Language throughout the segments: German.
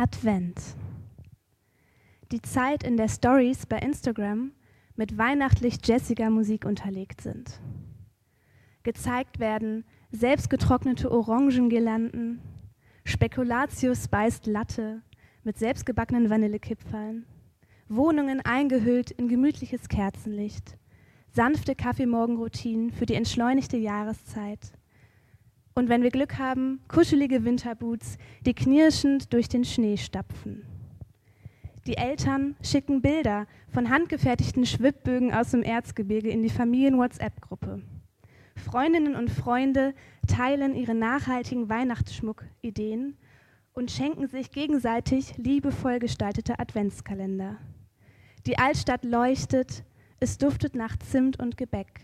Advent. Die Zeit, in der Stories bei Instagram mit weihnachtlich jessiger Musik unterlegt sind. Gezeigt werden selbstgetrocknete Orangengirlanden, Spekulatius speist Latte mit selbstgebackenen Vanillekipferln, Wohnungen eingehüllt in gemütliches Kerzenlicht, sanfte Kaffeemorgenroutinen für die entschleunigte Jahreszeit, und wenn wir Glück haben, kuschelige Winterboots, die knirschend durch den Schnee stapfen. Die Eltern schicken Bilder von handgefertigten Schwibbögen aus dem Erzgebirge in die Familien-WhatsApp-Gruppe. Freundinnen und Freunde teilen ihre nachhaltigen Weihnachtsschmuck-Ideen und schenken sich gegenseitig liebevoll gestaltete Adventskalender. Die Altstadt leuchtet, es duftet nach Zimt und Gebäck.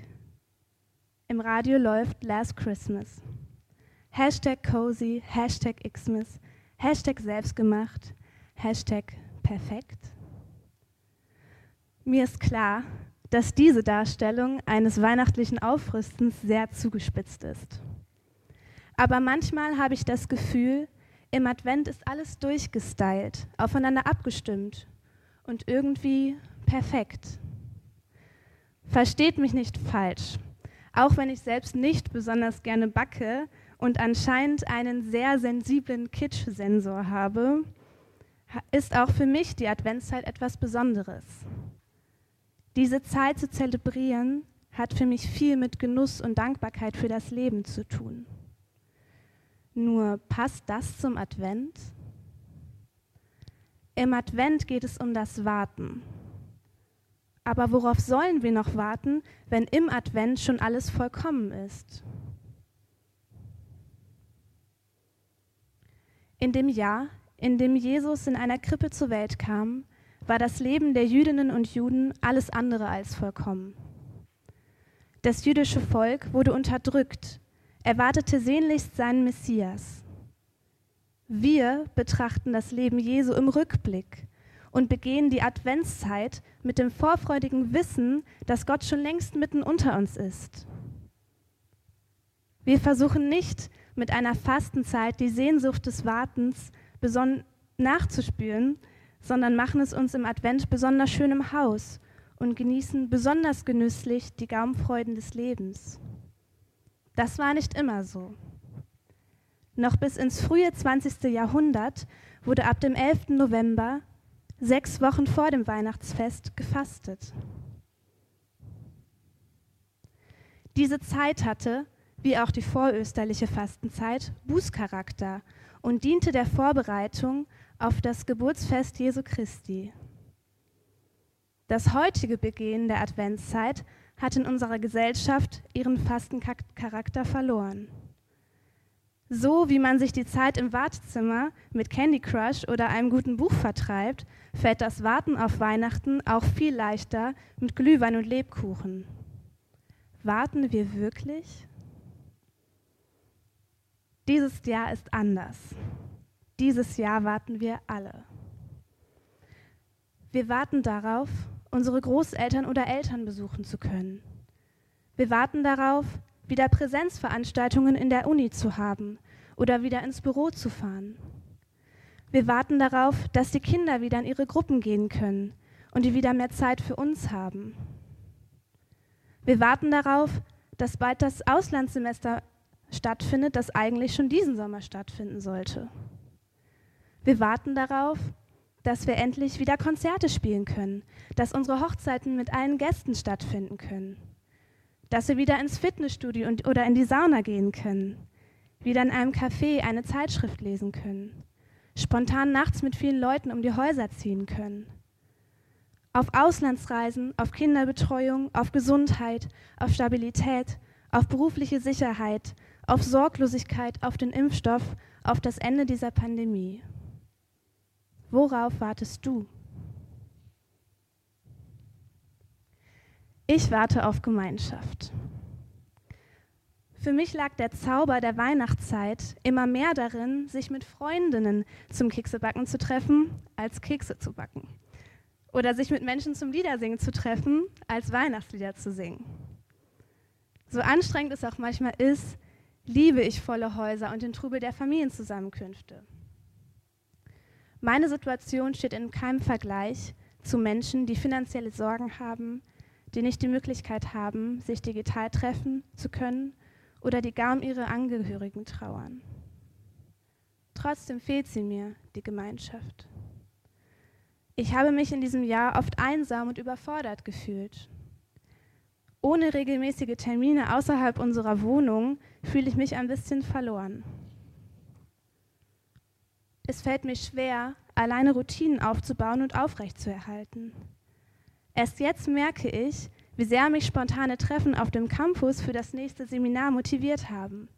Im Radio läuft Last Christmas. Hashtag cozy, Hashtag Xmas, Hashtag selbstgemacht, Hashtag perfekt. Mir ist klar, dass diese Darstellung eines weihnachtlichen Aufrüstens sehr zugespitzt ist. Aber manchmal habe ich das Gefühl, im Advent ist alles durchgestylt, aufeinander abgestimmt und irgendwie perfekt. Versteht mich nicht falsch. Auch wenn ich selbst nicht besonders gerne backe, und anscheinend einen sehr sensiblen Kitsch-Sensor habe, ist auch für mich die Adventszeit etwas Besonderes. Diese Zeit zu zelebrieren hat für mich viel mit Genuss und Dankbarkeit für das Leben zu tun. Nur passt das zum Advent? Im Advent geht es um das Warten. Aber worauf sollen wir noch warten, wenn im Advent schon alles vollkommen ist? In dem Jahr, in dem Jesus in einer Krippe zur Welt kam, war das Leben der Jüdinnen und Juden alles andere als vollkommen. Das jüdische Volk wurde unterdrückt, erwartete sehnlichst seinen Messias. Wir betrachten das Leben Jesu im Rückblick und begehen die Adventszeit mit dem vorfreudigen Wissen, dass Gott schon längst mitten unter uns ist. Wir versuchen nicht, mit einer Fastenzeit die Sehnsucht des Wartens nachzuspüren, sondern machen es uns im Advent besonders schön im Haus und genießen besonders genüsslich die Gaumfreuden des Lebens. Das war nicht immer so. Noch bis ins frühe 20. Jahrhundert wurde ab dem 11. November, sechs Wochen vor dem Weihnachtsfest, gefastet. Diese Zeit hatte, wie auch die vorösterliche Fastenzeit, Bußcharakter und diente der Vorbereitung auf das Geburtsfest Jesu Christi. Das heutige Begehen der Adventszeit hat in unserer Gesellschaft ihren Fastencharakter verloren. So wie man sich die Zeit im Wartezimmer mit Candy Crush oder einem guten Buch vertreibt, fällt das Warten auf Weihnachten auch viel leichter mit Glühwein und Lebkuchen. Warten wir wirklich? Dieses Jahr ist anders. Dieses Jahr warten wir alle. Wir warten darauf, unsere Großeltern oder Eltern besuchen zu können. Wir warten darauf, wieder Präsenzveranstaltungen in der Uni zu haben oder wieder ins Büro zu fahren. Wir warten darauf, dass die Kinder wieder in ihre Gruppen gehen können und die wieder mehr Zeit für uns haben. Wir warten darauf, dass bald das Auslandssemester stattfindet, das eigentlich schon diesen Sommer stattfinden sollte. Wir warten darauf, dass wir endlich wieder Konzerte spielen können, dass unsere Hochzeiten mit allen Gästen stattfinden können, dass wir wieder ins Fitnessstudio und, oder in die Sauna gehen können, wieder in einem Café eine Zeitschrift lesen können, spontan nachts mit vielen Leuten um die Häuser ziehen können, auf Auslandsreisen, auf Kinderbetreuung, auf Gesundheit, auf Stabilität, auf berufliche Sicherheit, auf Sorglosigkeit, auf den Impfstoff, auf das Ende dieser Pandemie. Worauf wartest du? Ich warte auf Gemeinschaft. Für mich lag der Zauber der Weihnachtszeit immer mehr darin, sich mit Freundinnen zum Keksebacken zu treffen, als Kekse zu backen. Oder sich mit Menschen zum Liedersingen zu treffen, als Weihnachtslieder zu singen. So anstrengend es auch manchmal ist, liebe ich volle Häuser und den Trubel der Familienzusammenkünfte. Meine Situation steht in keinem Vergleich zu Menschen, die finanzielle Sorgen haben, die nicht die Möglichkeit haben, sich digital treffen zu können oder die gar um ihre Angehörigen trauern. Trotzdem fehlt sie mir, die Gemeinschaft. Ich habe mich in diesem Jahr oft einsam und überfordert gefühlt. Ohne regelmäßige Termine außerhalb unserer Wohnung fühle ich mich ein bisschen verloren. Es fällt mir schwer, alleine Routinen aufzubauen und aufrechtzuerhalten. Erst jetzt merke ich, wie sehr mich spontane Treffen auf dem Campus für das nächste Seminar motiviert haben.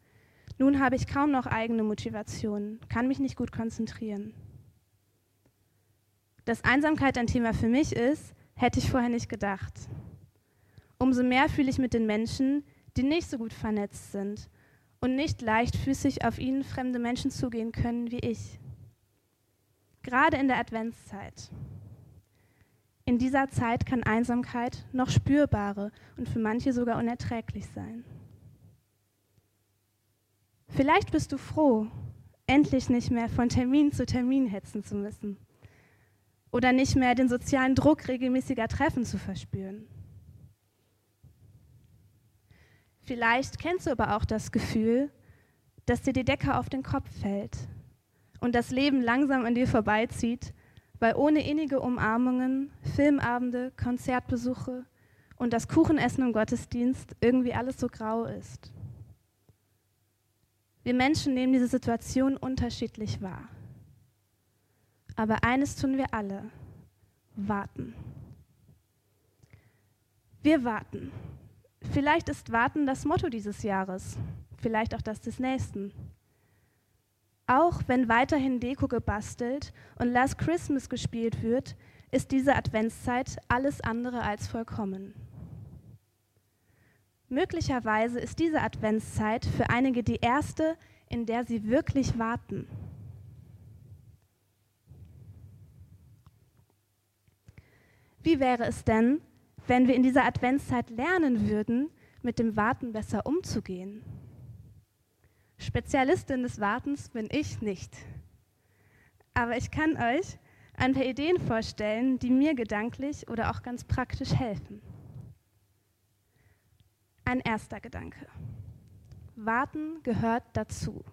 Nun habe ich kaum noch eigene Motivation, kann mich nicht gut konzentrieren. Dass Einsamkeit ein Thema für mich ist, hätte ich vorher nicht gedacht. Umso mehr fühle ich mit den Menschen, die nicht so gut vernetzt sind und nicht leichtfüßig auf ihnen fremde Menschen zugehen können wie ich. Gerade in der Adventszeit. In dieser Zeit kann Einsamkeit noch spürbare und für manche sogar unerträglich sein. Vielleicht bist du froh, endlich nicht mehr von Termin zu Termin hetzen zu müssen oder nicht mehr den sozialen Druck regelmäßiger Treffen zu verspüren. Vielleicht kennst du aber auch das Gefühl, dass dir die Decke auf den Kopf fällt und das Leben langsam an dir vorbeizieht, weil ohne innige Umarmungen, Filmabende, Konzertbesuche und das Kuchenessen im Gottesdienst irgendwie alles so grau ist. Wir Menschen nehmen diese Situation unterschiedlich wahr. Aber eines tun wir alle, warten. Wir warten. Vielleicht ist Warten das Motto dieses Jahres, vielleicht auch das des nächsten. Auch wenn weiterhin Deko gebastelt und Last Christmas gespielt wird, ist diese Adventszeit alles andere als vollkommen. Möglicherweise ist diese Adventszeit für einige die erste, in der sie wirklich warten. Wie wäre es denn, wenn wir in dieser Adventszeit lernen würden, mit dem Warten besser umzugehen? Spezialistin des Wartens bin ich nicht. Aber ich kann euch ein paar Ideen vorstellen, die mir gedanklich oder auch ganz praktisch helfen. Ein erster Gedanke. Warten gehört dazu.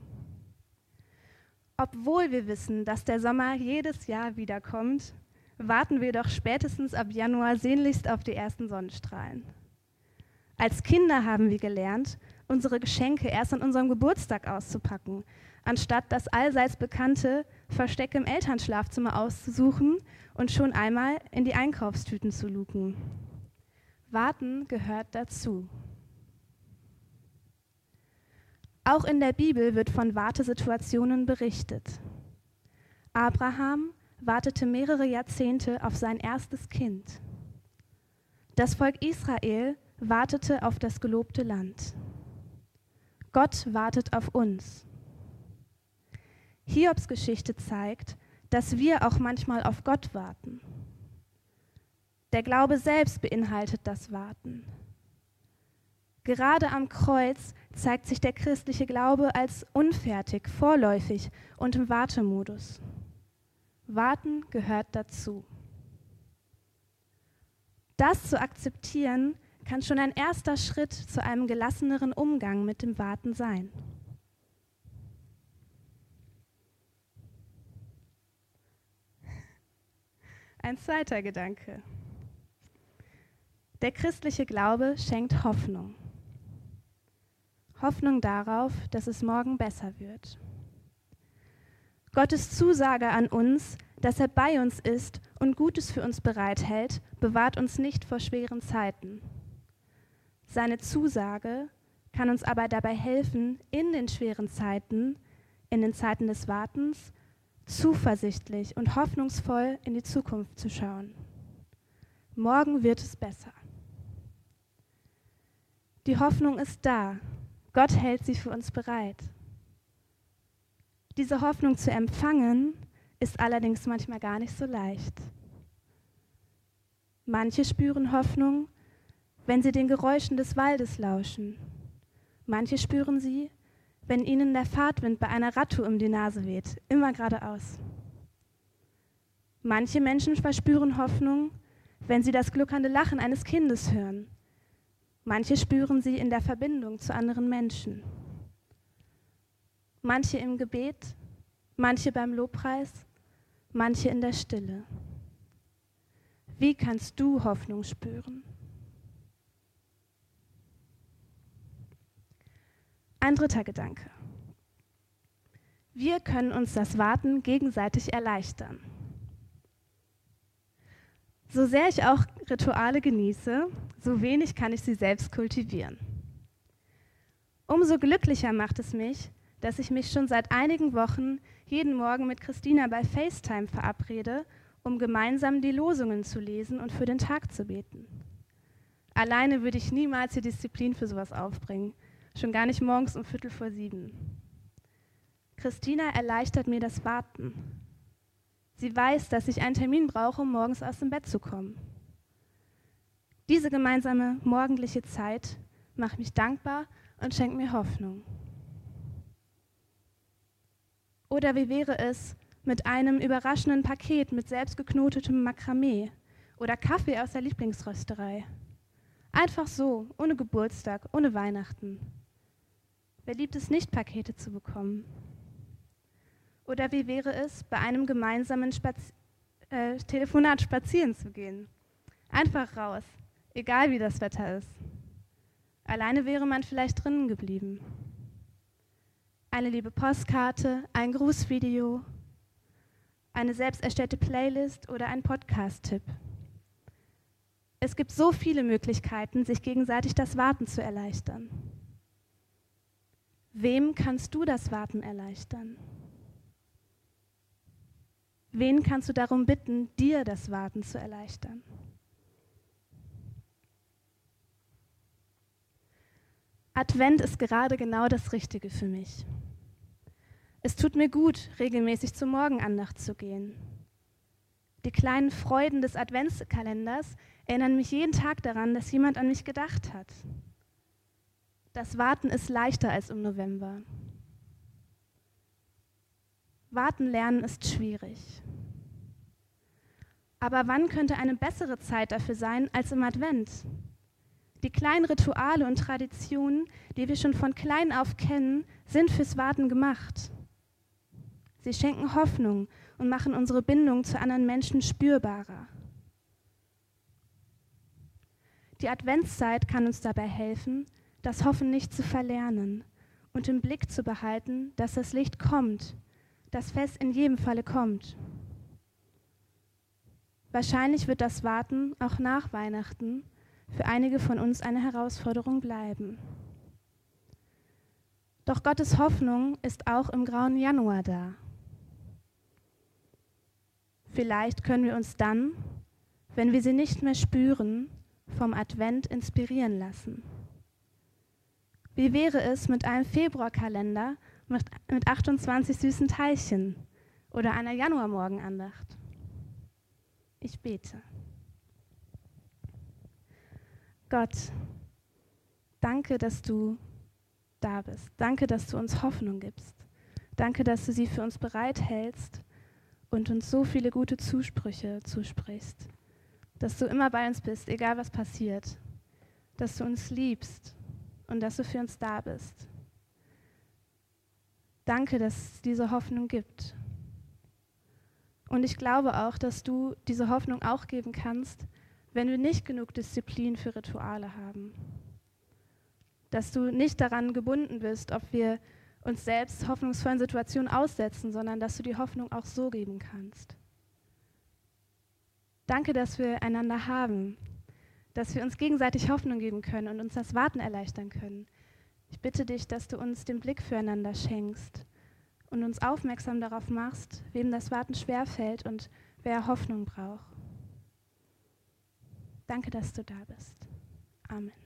Obwohl wir wissen, dass der Sommer jedes Jahr wiederkommt, warten wir doch spätestens ab Januar sehnlichst auf die ersten Sonnenstrahlen. Als Kinder haben wir gelernt, unsere Geschenke erst an unserem Geburtstag auszupacken, anstatt das allseits bekannte Versteck im Elternschlafzimmer auszusuchen und schon einmal in die Einkaufstüten zu luken. Warten gehört dazu. Auch in der Bibel wird von Wartesituationen berichtet. Abraham wartete mehrere Jahrzehnte auf sein erstes Kind. Das Volk Israel wartete auf das gelobte Land. Gott wartet auf uns. Hiobs Geschichte zeigt, dass wir auch manchmal auf Gott warten. Der Glaube selbst beinhaltet das Warten. Gerade am Kreuz zeigt sich der christliche Glaube als unfertig, vorläufig und im Wartemodus. Warten gehört dazu. Das zu akzeptieren kann schon ein erster Schritt zu einem gelasseneren Umgang mit dem Warten sein. Ein zweiter Gedanke. Der christliche Glaube schenkt Hoffnung. Hoffnung darauf, dass es morgen besser wird. Gottes Zusage an uns, dass er bei uns ist und Gutes für uns bereithält, bewahrt uns nicht vor schweren Zeiten. Seine Zusage kann uns aber dabei helfen, in den schweren Zeiten, in den Zeiten des Wartens, zuversichtlich und hoffnungsvoll in die Zukunft zu schauen. Morgen wird es besser. Die Hoffnung ist da. Gott hält sie für uns bereit. Diese Hoffnung zu empfangen, ist allerdings manchmal gar nicht so leicht. Manche spüren Hoffnung, wenn sie den Geräuschen des Waldes lauschen. Manche spüren sie, wenn ihnen der Fahrtwind bei einer Radtour um die Nase weht, immer geradeaus. Manche Menschen verspüren Hoffnung, wenn sie das gluckernde Lachen eines Kindes hören. Manche spüren sie in der Verbindung zu anderen Menschen. Manche im Gebet, manche beim Lobpreis, manche in der Stille. Wie kannst du Hoffnung spüren? Ein dritter Gedanke. Wir können uns das Warten gegenseitig erleichtern. So sehr ich auch Rituale genieße, so wenig kann ich sie selbst kultivieren. Umso glücklicher macht es mich, dass ich mich schon seit einigen Wochen jeden Morgen mit Christina bei FaceTime verabrede, um gemeinsam die Losungen zu lesen und für den Tag zu beten. Alleine würde ich niemals die Disziplin für sowas aufbringen, schon gar nicht morgens um Viertel vor sieben. Christina erleichtert mir das Warten. Sie weiß, dass ich einen Termin brauche, um morgens aus dem Bett zu kommen. Diese gemeinsame morgendliche Zeit macht mich dankbar und schenkt mir Hoffnung. Oder wie wäre es mit einem überraschenden Paket mit selbstgeknotetem Makramee oder Kaffee aus der Lieblingsrösterei? Einfach so, ohne Geburtstag, ohne Weihnachten. Wer liebt es nicht, Pakete zu bekommen? Oder wie wäre es, bei einem gemeinsamen Spaz äh, Telefonat spazieren zu gehen? Einfach raus, egal wie das Wetter ist. Alleine wäre man vielleicht drinnen geblieben. Eine liebe Postkarte, ein Grußvideo, eine selbst erstellte Playlist oder ein Podcast-Tipp. Es gibt so viele Möglichkeiten, sich gegenseitig das Warten zu erleichtern. Wem kannst du das Warten erleichtern? Wen kannst du darum bitten, dir das Warten zu erleichtern? Advent ist gerade genau das Richtige für mich. Es tut mir gut, regelmäßig zur Morgenandacht zu gehen. Die kleinen Freuden des Adventskalenders erinnern mich jeden Tag daran, dass jemand an mich gedacht hat. Das Warten ist leichter als im November. Warten lernen ist schwierig. Aber wann könnte eine bessere Zeit dafür sein als im Advent? Die kleinen Rituale und Traditionen, die wir schon von klein auf kennen, sind fürs Warten gemacht. Sie schenken Hoffnung und machen unsere Bindung zu anderen Menschen spürbarer. Die Adventszeit kann uns dabei helfen, das Hoffen nicht zu verlernen und im Blick zu behalten, dass das Licht kommt das Fest in jedem Falle kommt. Wahrscheinlich wird das Warten auch nach Weihnachten für einige von uns eine Herausforderung bleiben. Doch Gottes Hoffnung ist auch im grauen Januar da. Vielleicht können wir uns dann, wenn wir sie nicht mehr spüren, vom Advent inspirieren lassen. Wie wäre es mit einem Februarkalender, mit, mit 28 süßen Teilchen oder einer Januarmorgenandacht. Ich bete. Gott, danke, dass du da bist. Danke, dass du uns Hoffnung gibst. Danke, dass du sie für uns bereithältst und uns so viele gute Zusprüche zusprichst. Dass du immer bei uns bist, egal was passiert. Dass du uns liebst und dass du für uns da bist. Danke, dass es diese Hoffnung gibt. Und ich glaube auch, dass du diese Hoffnung auch geben kannst, wenn wir nicht genug Disziplin für Rituale haben. Dass du nicht daran gebunden bist, ob wir uns selbst hoffnungsvollen Situationen aussetzen, sondern dass du die Hoffnung auch so geben kannst. Danke, dass wir einander haben, dass wir uns gegenseitig Hoffnung geben können und uns das Warten erleichtern können, ich bitte dich, dass du uns den Blick füreinander schenkst und uns aufmerksam darauf machst, wem das Warten schwerfällt und wer Hoffnung braucht. Danke, dass du da bist. Amen.